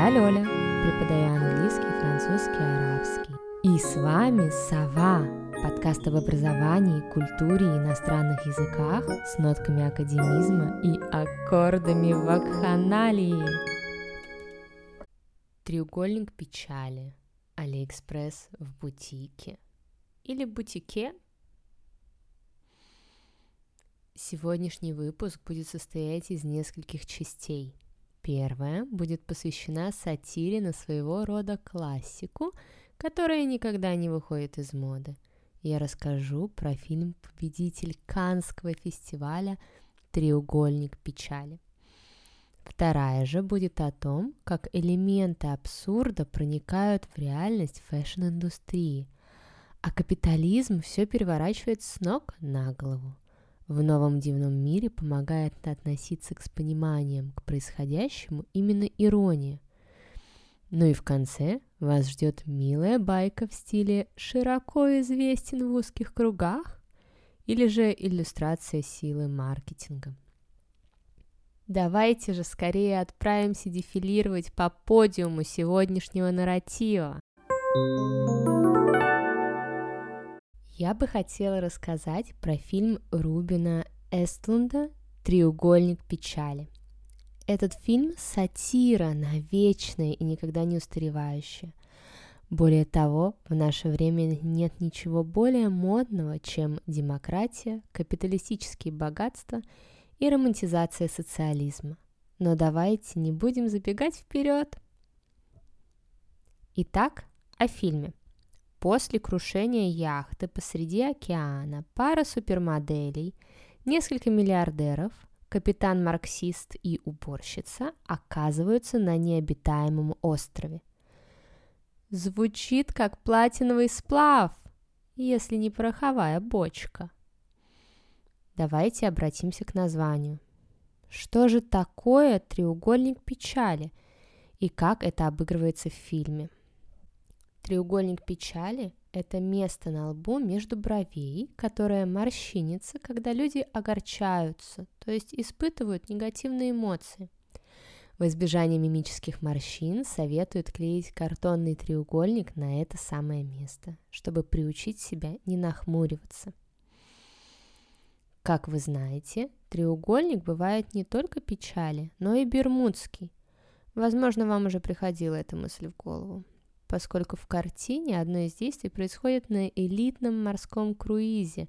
Я Лёля, преподаю английский, французский, арабский. И с вами Сова, подкаст об образовании, культуре и иностранных языках с нотками академизма и аккордами вакханалии. Треугольник печали. Алиэкспресс в бутике. Или бутике. Сегодняшний выпуск будет состоять из нескольких частей – Первая будет посвящена сатире на своего рода классику, которая никогда не выходит из моды. Я расскажу про фильм «Победитель Каннского фестиваля «Треугольник печали». Вторая же будет о том, как элементы абсурда проникают в реальность фэшн-индустрии, а капитализм все переворачивает с ног на голову в новом дивном мире помогает относиться к с пониманием к происходящему именно ирония. Ну и в конце вас ждет милая байка в стиле «широко известен в узких кругах» или же иллюстрация силы маркетинга. Давайте же скорее отправимся дефилировать по подиуму сегодняшнего нарратива. Я бы хотела рассказать про фильм Рубина Эстлунда «Треугольник печали». Этот фильм – сатира на вечное и никогда не устаревающее. Более того, в наше время нет ничего более модного, чем демократия, капиталистические богатства и романтизация социализма. Но давайте не будем забегать вперед. Итак, о фильме. После крушения яхты посреди океана пара супермоделей, несколько миллиардеров, капитан-марксист и уборщица оказываются на необитаемом острове. Звучит как платиновый сплав, если не пороховая бочка. Давайте обратимся к названию. Что же такое треугольник печали и как это обыгрывается в фильме? Треугольник печали – это место на лбу между бровей, которое морщинится, когда люди огорчаются, то есть испытывают негативные эмоции. В избежание мимических морщин советуют клеить картонный треугольник на это самое место, чтобы приучить себя не нахмуриваться. Как вы знаете, треугольник бывает не только печали, но и бермудский. Возможно, вам уже приходила эта мысль в голову поскольку в картине одно из действий происходит на элитном морском круизе.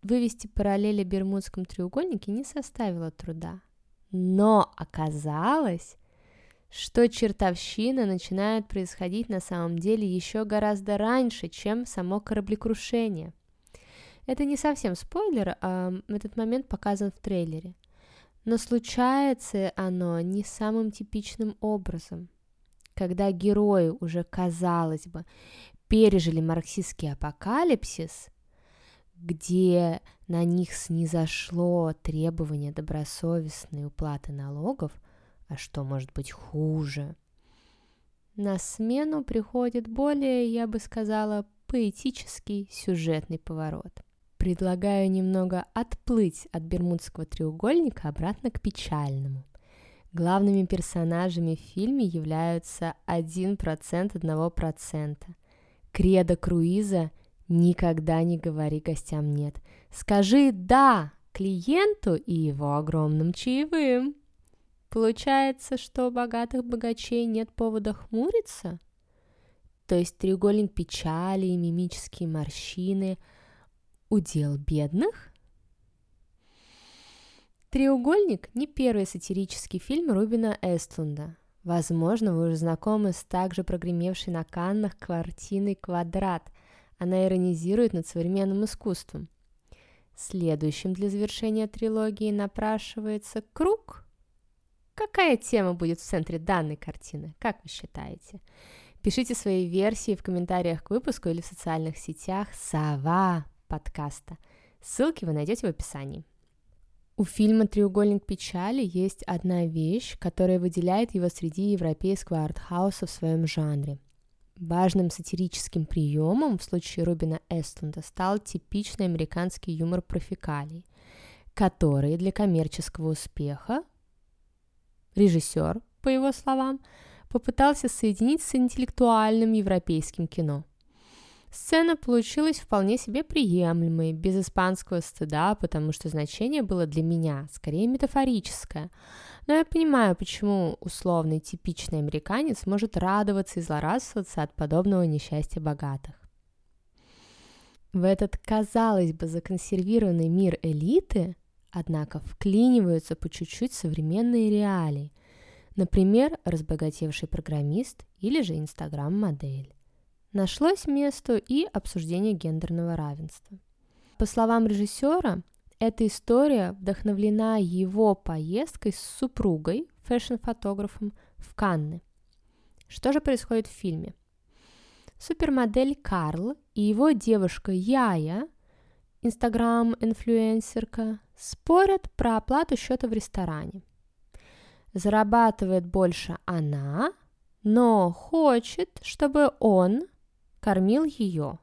Вывести параллели Бермудском треугольнике не составило труда. Но оказалось, что чертовщина начинает происходить на самом деле еще гораздо раньше, чем само кораблекрушение. Это не совсем спойлер, а этот момент показан в трейлере. Но случается оно не самым типичным образом – когда герои уже, казалось бы, пережили марксистский апокалипсис, где на них снизошло требование добросовестной уплаты налогов, а что может быть хуже? На смену приходит более, я бы сказала, поэтический сюжетный поворот. Предлагаю немного отплыть от Бермудского треугольника обратно к печальному. Главными персонажами в фильме являются 1% 1%. Кредо круиза «Никогда не говори гостям нет». Скажи «да» клиенту и его огромным чаевым. Получается, что у богатых богачей нет повода хмуриться? То есть треугольник печали и мимические морщины – удел бедных? «Треугольник» — не первый сатирический фильм Рубина Эстлунда. Возможно, вы уже знакомы с также прогремевшей на Каннах картиной «Квадрат». Она иронизирует над современным искусством. Следующим для завершения трилогии напрашивается «Круг». Какая тема будет в центре данной картины, как вы считаете? Пишите свои версии в комментариях к выпуску или в социальных сетях «Сова» подкаста. Ссылки вы найдете в описании. У фильма «Треугольник печали» есть одна вещь, которая выделяет его среди европейского артхауса в своем жанре. Важным сатирическим приемом в случае Рубина Эстлунда стал типичный американский юмор профикалий, который для коммерческого успеха режиссер по его словам, попытался соединить с интеллектуальным европейским кино. Сцена получилась вполне себе приемлемой, без испанского стыда, потому что значение было для меня скорее метафорическое. Но я понимаю, почему условный типичный американец может радоваться и злорадствоваться от подобного несчастья богатых. В этот, казалось бы, законсервированный мир элиты, однако, вклиниваются по чуть-чуть современные реалии, например, разбогатевший программист или же инстаграм-модель. Нашлось место и обсуждение гендерного равенства. По словам режиссера, эта история вдохновлена его поездкой с супругой, фэшн-фотографом, в Канны. Что же происходит в фильме? Супермодель Карл и его девушка Яя, инстаграм-инфлюенсерка, спорят про оплату счета в ресторане. Зарабатывает больше она, но хочет, чтобы он кормил ее,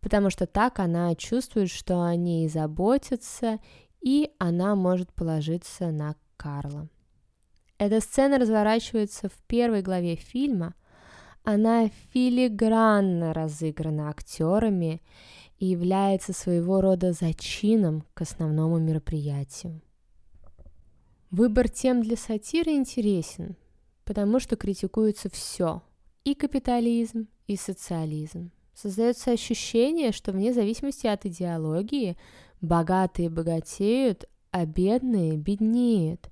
потому что так она чувствует, что о ней заботятся, и она может положиться на Карла. Эта сцена разворачивается в первой главе фильма. Она филигранно разыграна актерами и является своего рода зачином к основному мероприятию. Выбор тем для сатиры интересен, потому что критикуется все – и капитализм, и социализм. Создается ощущение, что вне зависимости от идеологии богатые богатеют, а бедные беднеют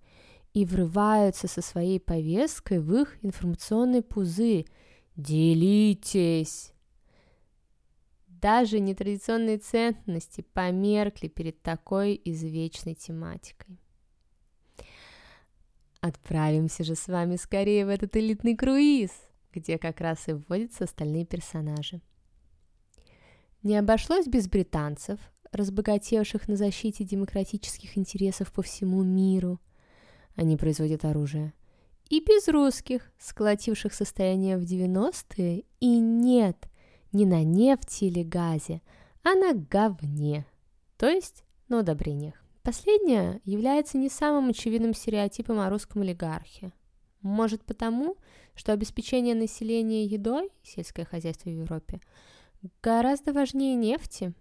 и врываются со своей повесткой в их информационный пузырь. Делитесь! Даже нетрадиционные ценности померкли перед такой извечной тематикой. Отправимся же с вами скорее в этот элитный круиз – где как раз и вводятся остальные персонажи. Не обошлось без британцев, разбогатевших на защите демократических интересов по всему миру. Они производят оружие. И без русских, сколотивших состояние в 90-е, и нет, не на нефти или газе, а на говне, то есть на удобрениях. Последнее является не самым очевидным стереотипом о русском олигархе. Может потому, что обеспечение населения едой, сельское хозяйство в Европе, гораздо важнее нефти.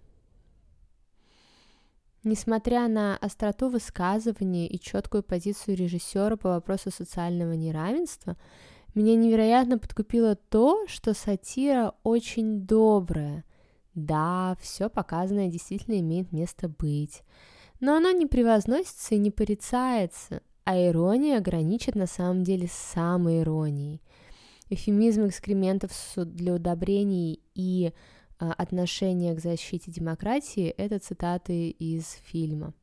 Несмотря на остроту высказывания и четкую позицию режиссера по вопросу социального неравенства, меня невероятно подкупило то, что сатира очень добрая. Да, все показанное действительно имеет место быть, но оно не превозносится и не порицается, а ирония граничит на самом деле с самой иронией. Эфемизм экскрементов для удобрений и а, отношение к защите демократии – это цитаты из фильма.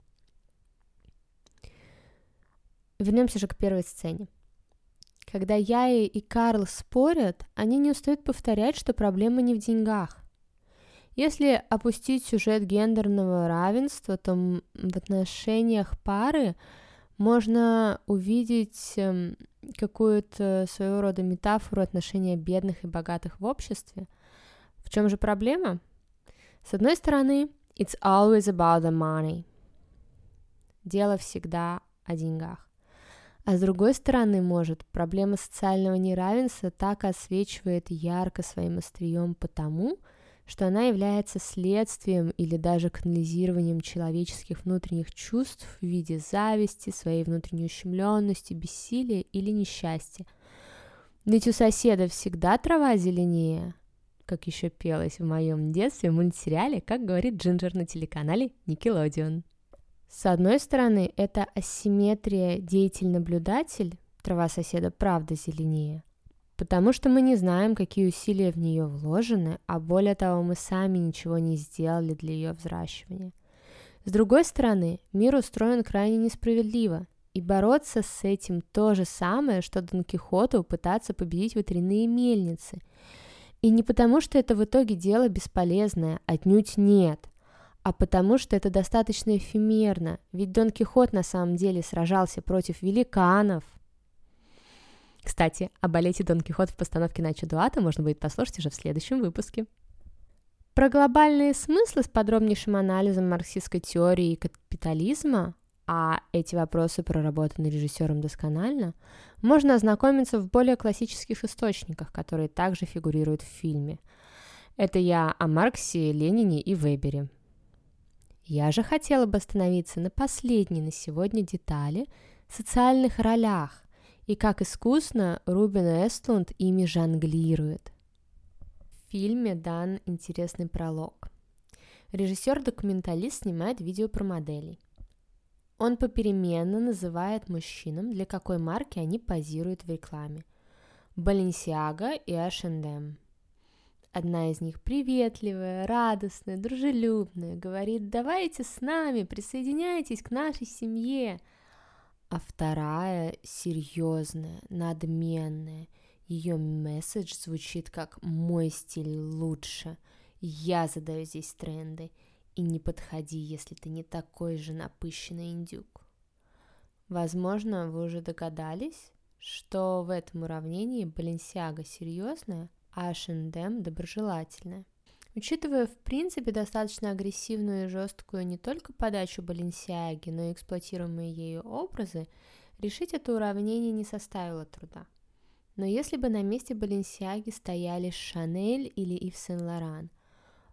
Вернемся же к первой сцене. Когда Яи и Карл спорят, они не устают повторять, что проблема не в деньгах. Если опустить сюжет гендерного равенства, то в отношениях пары – можно увидеть эм, какую-то своего рода метафору отношения бедных и богатых в обществе. В чем же проблема? С одной стороны, it's always about the money. Дело всегда о деньгах. А с другой стороны, может, проблема социального неравенства так освечивает ярко своим острием потому, что она является следствием или даже канализированием человеческих внутренних чувств в виде зависти, своей внутренней ущемленности, бессилия или несчастья. Ведь у соседа всегда трава зеленее, как еще пелось в моем детстве в мультсериале «Как говорит Джинджер» на телеканале Никелодион. С одной стороны, это асимметрия деятель-наблюдатель, трава соседа правда зеленее – Потому что мы не знаем, какие усилия в нее вложены, а более того, мы сами ничего не сделали для ее взращивания. С другой стороны, мир устроен крайне несправедливо, и бороться с этим то же самое, что Дон Кихоту пытаться победить ветряные мельницы. И не потому, что это в итоге дело бесполезное, отнюдь нет, а потому что это достаточно эфемерно, ведь Дон Кихот на самом деле сражался против великанов, кстати, о балете Дон Кихот в постановке Начо Дуата можно будет послушать уже в следующем выпуске. Про глобальные смыслы с подробнейшим анализом марксистской теории капитализма, а эти вопросы проработаны режиссером досконально, можно ознакомиться в более классических источниках, которые также фигурируют в фильме. Это я о Марксе, Ленине и Вебере. Я же хотела бы остановиться на последней на сегодня детали – социальных ролях и как искусно Рубин Эстлунд ими жонглирует. В фильме дан интересный пролог. Режиссер-документалист снимает видео про моделей. Он попеременно называет мужчинам, для какой марки они позируют в рекламе. Balenciaga и H&M. Одна из них приветливая, радостная, дружелюбная, говорит «давайте с нами, присоединяйтесь к нашей семье», а вторая серьезная, надменная. Ее месседж звучит как «мой стиль лучше», «я задаю здесь тренды», и не подходи, если ты не такой же напыщенный индюк. Возможно, вы уже догадались, что в этом уравнении Баленсиага серьезная, а H&M доброжелательная. Учитывая, в принципе, достаточно агрессивную и жесткую не только подачу Баленсиаги, но и эксплуатируемые ею образы, решить это уравнение не составило труда. Но если бы на месте Баленсиаги стояли Шанель или Ив Сен-Лоран,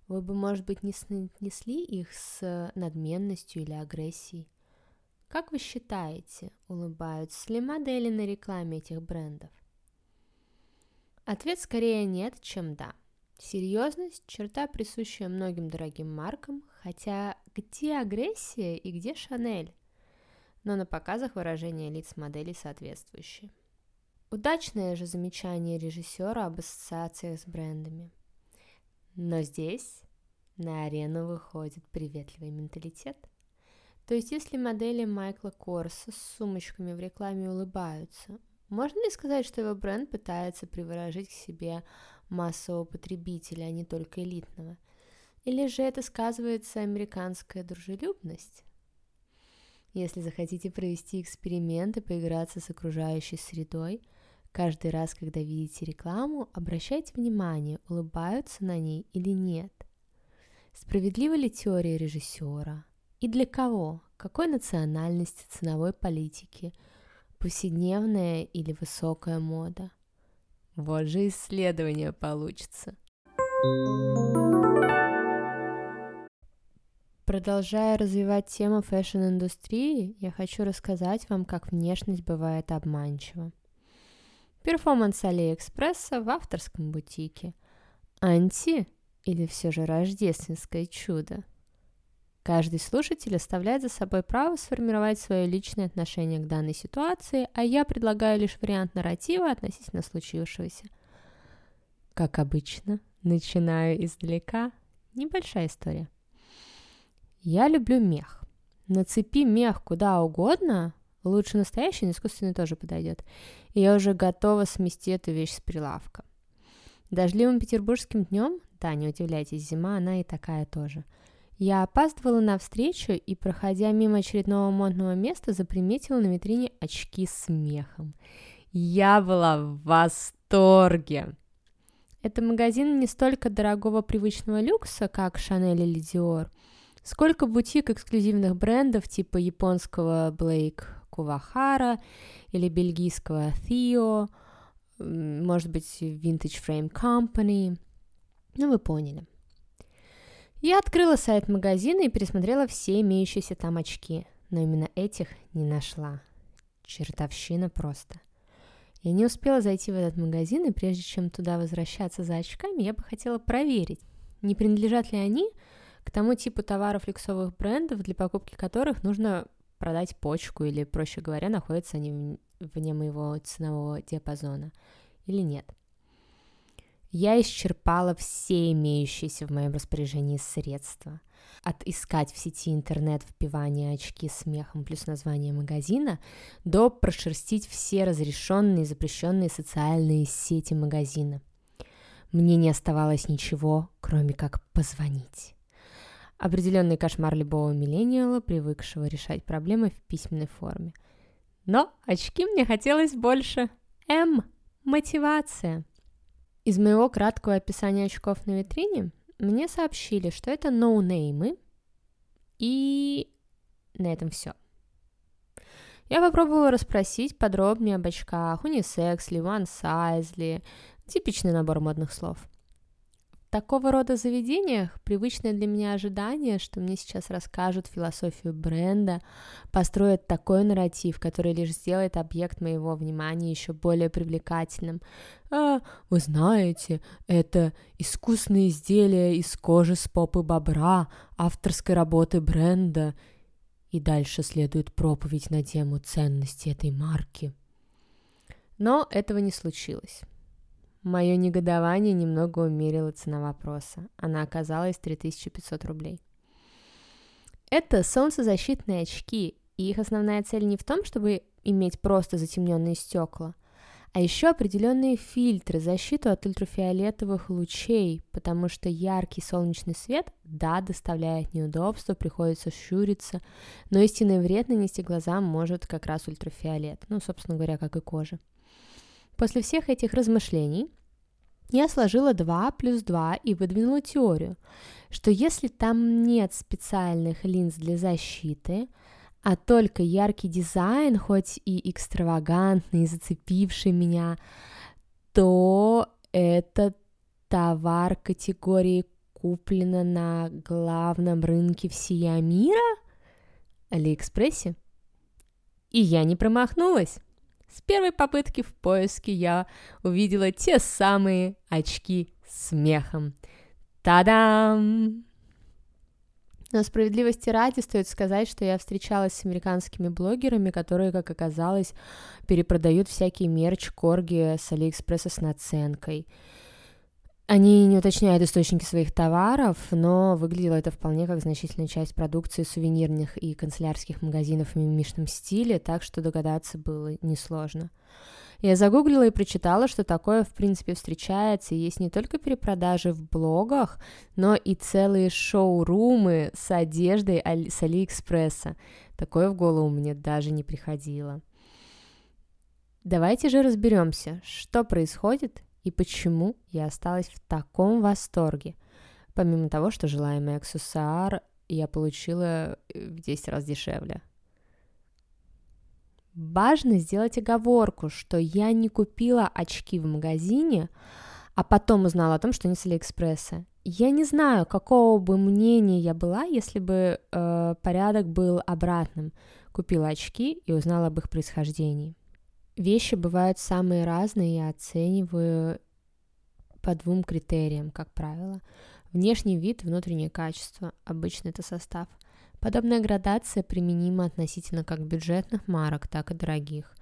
вы бы, может быть, не снесли их с надменностью или агрессией. Как вы считаете, улыбаются ли модели на рекламе этих брендов? Ответ скорее нет, чем да. Серьезность – черта, присущая многим дорогим маркам, хотя где агрессия и где Шанель? Но на показах выражения лиц моделей соответствующие. Удачное же замечание режиссера об ассоциациях с брендами. Но здесь на арену выходит приветливый менталитет. То есть если модели Майкла Корса с сумочками в рекламе улыбаются, можно ли сказать, что его бренд пытается приворожить к себе массового потребителя, а не только элитного? Или же это сказывается американская дружелюбность? Если захотите провести эксперимент и поиграться с окружающей средой, каждый раз, когда видите рекламу, обращайте внимание, улыбаются на ней или нет. Справедлива ли теория режиссера? И для кого? Какой национальности, ценовой политики – повседневная или высокая мода. Вот же исследование получится. Продолжая развивать тему фэшн-индустрии, я хочу рассказать вам, как внешность бывает обманчива. Перформанс Алиэкспресса в авторском бутике. Анти или все же рождественское чудо? Каждый слушатель оставляет за собой право сформировать свое личное отношение к данной ситуации, а я предлагаю лишь вариант нарратива относительно случившегося. Как обычно, начинаю издалека. Небольшая история. Я люблю мех. Нацепи мех куда угодно, лучше настоящий, но искусственный тоже подойдет. И я уже готова смести эту вещь с прилавка. Дождливым петербургским днем, да, не удивляйтесь, зима она и такая тоже – я опаздывала на встречу и, проходя мимо очередного модного места, заприметила на витрине очки с смехом. Я была в восторге. Это магазин не столько дорогого привычного люкса, как Шанель или Dior, сколько бутик эксклюзивных брендов типа японского Blake Кувахара или бельгийского Theo, может быть, Vintage Frame Company. Ну, вы поняли. Я открыла сайт магазина и пересмотрела все имеющиеся там очки, но именно этих не нашла. Чертовщина просто. Я не успела зайти в этот магазин, и прежде чем туда возвращаться за очками, я бы хотела проверить, не принадлежат ли они к тому типу товаров люксовых брендов, для покупки которых нужно продать почку, или, проще говоря, находятся они вне моего ценового диапазона, или нет. Я исчерпала все имеющиеся в моем распоряжении средства. От искать в сети интернет впивания очки смехом плюс название магазина до прошерстить все разрешенные и запрещенные социальные сети магазина. Мне не оставалось ничего, кроме как позвонить. Определенный кошмар любого миллениала, привыкшего решать проблемы в письменной форме. Но очки мне хотелось больше. М. Мотивация. Из моего краткого описания очков на витрине мне сообщили, что это ноунеймы, и на этом все. Я попробовала расспросить подробнее об очках, унисекс ли, one size ли, типичный набор модных слов такого рода заведениях привычное для меня ожидание, что мне сейчас расскажут философию бренда, построят такой нарратив, который лишь сделает объект моего внимания еще более привлекательным. А, вы знаете, это искусные изделия из кожи с попы бобра, авторской работы бренда. И дальше следует проповедь на тему ценности этой марки. Но этого не случилось. Мое негодование немного умерило цена вопроса. Она оказалась 3500 рублей. Это солнцезащитные очки, и их основная цель не в том, чтобы иметь просто затемненные стекла, а еще определенные фильтры, защиту от ультрафиолетовых лучей, потому что яркий солнечный свет, да, доставляет неудобства, приходится щуриться, но истинный вред нанести глазам может как раз ультрафиолет, ну, собственно говоря, как и кожа. После всех этих размышлений я сложила 2 плюс 2 и выдвинула теорию, что если там нет специальных линз для защиты, а только яркий дизайн, хоть и экстравагантный, зацепивший меня, то этот товар категории куплено на главном рынке всея мира, Алиэкспрессе. И я не промахнулась. С первой попытки в поиске я увидела те самые очки с мехом. Та-дам! Но справедливости ради стоит сказать, что я встречалась с американскими блогерами, которые, как оказалось, перепродают всякий мерч Корги с Алиэкспресса с наценкой. Они не уточняют источники своих товаров, но выглядело это вполне как значительная часть продукции сувенирных и канцелярских магазинов в мимишном стиле, так что догадаться было несложно. Я загуглила и прочитала, что такое в принципе встречается, и есть не только перепродажи в блогах, но и целые шоу-румы с одеждой с Алиэкспресса. Такое в голову мне даже не приходило. Давайте же разберемся, что происходит и почему я осталась в таком восторге. Помимо того, что желаемый аксессуар я получила э, в 10 раз дешевле. Важно сделать оговорку, что я не купила очки в магазине, а потом узнала о том, что они с Алиэкспресса. Я не знаю, какого бы мнения я была, если бы э, порядок был обратным. Купила очки и узнала об их происхождении. Вещи бывают самые разные, я оцениваю по двум критериям, как правило. Внешний вид, внутреннее качество, обычно это состав. Подобная градация применима относительно как бюджетных марок, так и дорогих.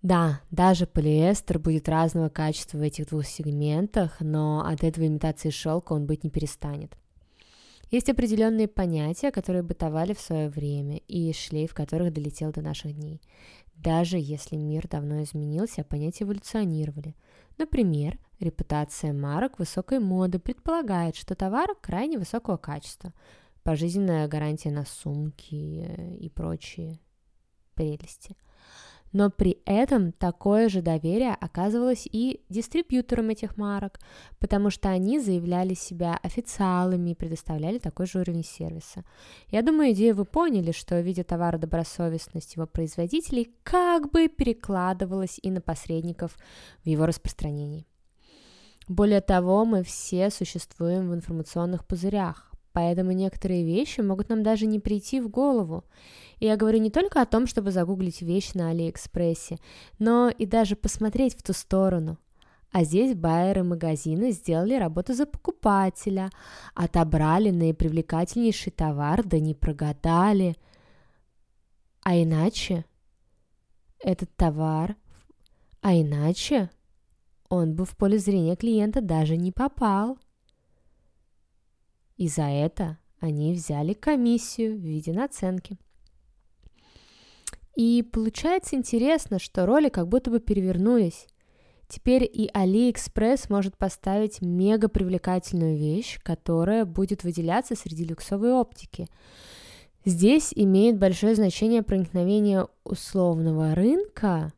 Да, даже полиэстер будет разного качества в этих двух сегментах, но от этого имитации шелка он быть не перестанет. Есть определенные понятия, которые бытовали в свое время, и шлейф которых долетел до наших дней. Даже если мир давно изменился, понятия эволюционировали. Например, репутация марок высокой моды предполагает, что товар крайне высокого качества, пожизненная гарантия на сумки э, и прочие прелести – но при этом такое же доверие оказывалось и дистрибьюторам этих марок, потому что они заявляли себя официалами и предоставляли такой же уровень сервиса. Я думаю, идею вы поняли, что, видя товара добросовестность его производителей, как бы перекладывалась и на посредников в его распространении. Более того, мы все существуем в информационных пузырях, поэтому некоторые вещи могут нам даже не прийти в голову. И я говорю не только о том, чтобы загуглить вещь на Алиэкспрессе, но и даже посмотреть в ту сторону. А здесь байеры магазина сделали работу за покупателя, отобрали наипривлекательнейший товар, да не прогадали. А иначе этот товар, а иначе он бы в поле зрения клиента даже не попал. И за это они взяли комиссию в виде наценки. И получается интересно, что роли как будто бы перевернулись. Теперь и AliExpress может поставить мега привлекательную вещь, которая будет выделяться среди люксовой оптики. Здесь имеет большое значение проникновение условного рынка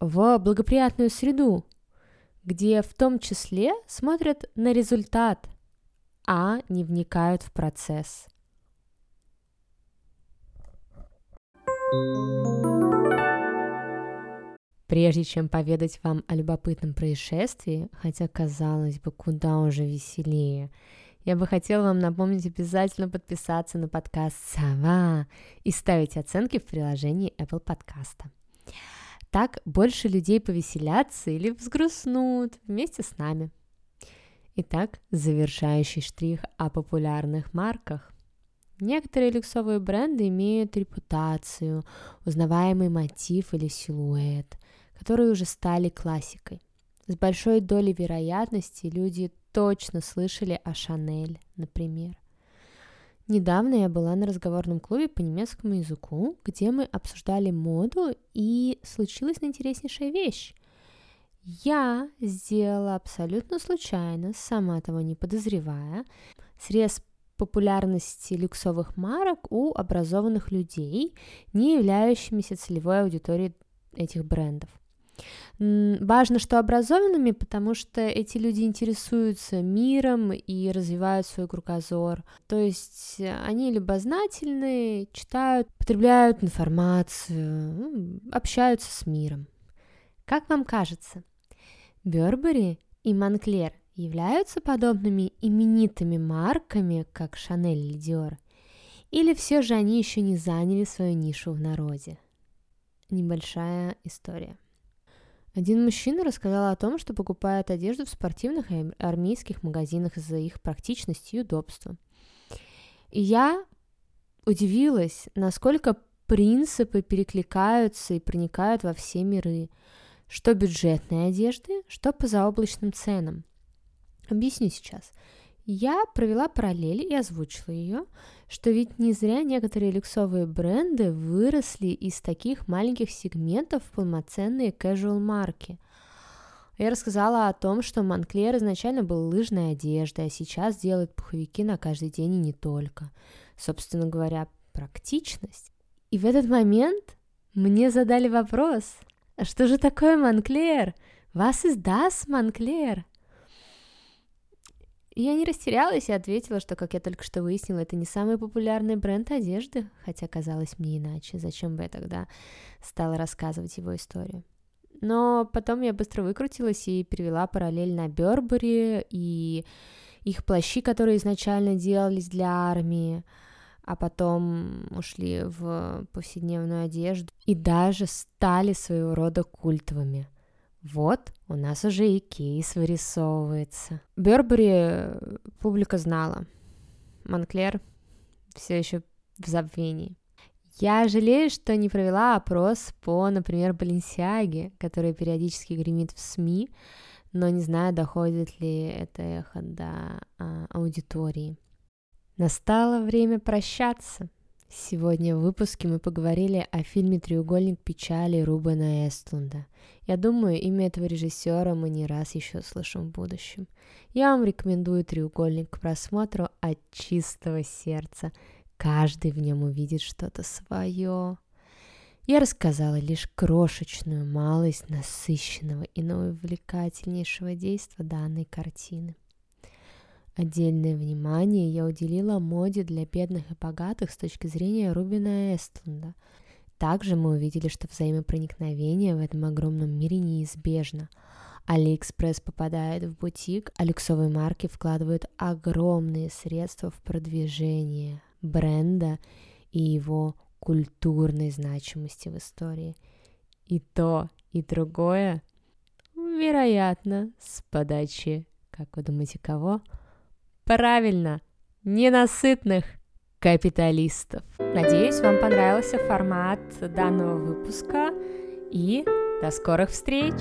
в благоприятную среду, где в том числе смотрят на результат – а не вникают в процесс. Прежде чем поведать вам о любопытном происшествии, хотя, казалось бы, куда уже веселее, я бы хотела вам напомнить обязательно подписаться на подкаст «Сова» и ставить оценки в приложении Apple Podcast. Так больше людей повеселятся или взгрустнут вместе с нами. Итак, завершающий штрих о популярных марках. Некоторые люксовые бренды имеют репутацию, узнаваемый мотив или силуэт, которые уже стали классикой. С большой долей вероятности люди точно слышали о Шанель, например. Недавно я была на разговорном клубе по немецкому языку, где мы обсуждали моду, и случилась интереснейшая вещь. Я сделала абсолютно случайно, сама того не подозревая, срез популярности люксовых марок у образованных людей, не являющимися целевой аудиторией этих брендов. Важно, что образованными, потому что эти люди интересуются миром и развивают свой кругозор. То есть они любознательны, читают, потребляют информацию, общаются с миром. Как вам кажется, Бербери и Монклер являются подобными именитыми марками, как Шанель или Диор? Или все же они еще не заняли свою нишу в народе? Небольшая история. Один мужчина рассказал о том, что покупает одежду в спортивных и армейских магазинах из-за их практичности и удобства. И я удивилась, насколько принципы перекликаются и проникают во все миры, что бюджетной одежды, что по заоблачным ценам. Объясню сейчас. Я провела параллель и озвучила ее, что ведь не зря некоторые люксовые бренды выросли из таких маленьких сегментов в полноценные casual марки. Я рассказала о том, что Монклер изначально был лыжной одеждой, а сейчас делает пуховики на каждый день и не только. Собственно говоря, практичность. И в этот момент мне задали вопрос, что же такое Монклер? Вас издаст Монклер? Я не растерялась и ответила, что, как я только что выяснила, это не самый популярный бренд одежды, хотя казалось мне иначе. Зачем бы я тогда стала рассказывать его историю? Но потом я быстро выкрутилась и перевела параллель на Бербери и их плащи, которые изначально делались для армии, а потом ушли в повседневную одежду и даже стали своего рода культовыми – вот, у нас уже и кейс вырисовывается. Бербери э, публика знала. Монклер все еще в забвении. Я жалею, что не провела опрос по, например, Баленсиаге, который периодически гремит в СМИ, но не знаю, доходит ли это эхо до а, аудитории. Настало время прощаться. Сегодня в выпуске мы поговорили о фильме «Треугольник печали» Рубена Эстлунда. Я думаю, имя этого режиссера мы не раз еще слышим в будущем. Я вам рекомендую «Треугольник» к просмотру от чистого сердца. Каждый в нем увидит что-то свое. Я рассказала лишь крошечную малость насыщенного и наивлекательнейшего действа данной картины. Отдельное внимание я уделила моде для бедных и богатых с точки зрения Рубина Эстлунда. Также мы увидели, что взаимопроникновение в этом огромном мире неизбежно. Алиэкспресс попадает в бутик, а люксовые марки вкладывают огромные средства в продвижение бренда и его культурной значимости в истории. И то, и другое, вероятно, с подачи, как вы думаете, кого? Правильно, ненасытных капиталистов. Надеюсь, вам понравился формат данного выпуска и до скорых встреч!